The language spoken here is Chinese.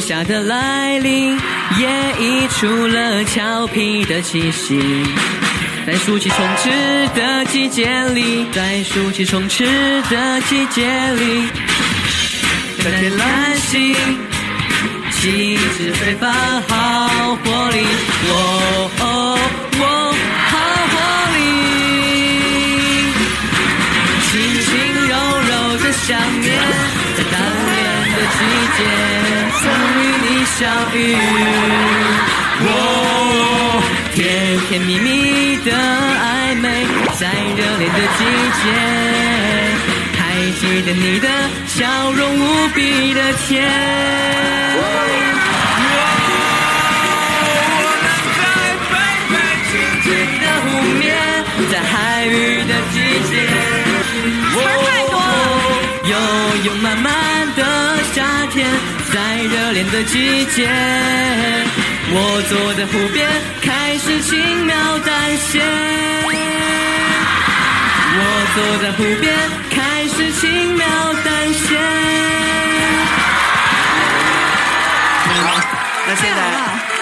夏的来临，也溢出了俏皮的气息。在暑气充斥的季节里，在暑气充斥的季节里，在天蓝星，气质非凡，好活力，哦哦哦，好活力，轻轻柔柔的想念，在当年的季节，相遇，哦，甜甜蜜蜜的暧昧，在热恋的季节，还记得你的笑容无比的甜。的湖面，在海域的季节，哦，悠悠慢慢的夏天，在热恋的季节，我坐在湖边，开始轻描淡写。我坐在湖边，开始轻描淡写。好，那现在。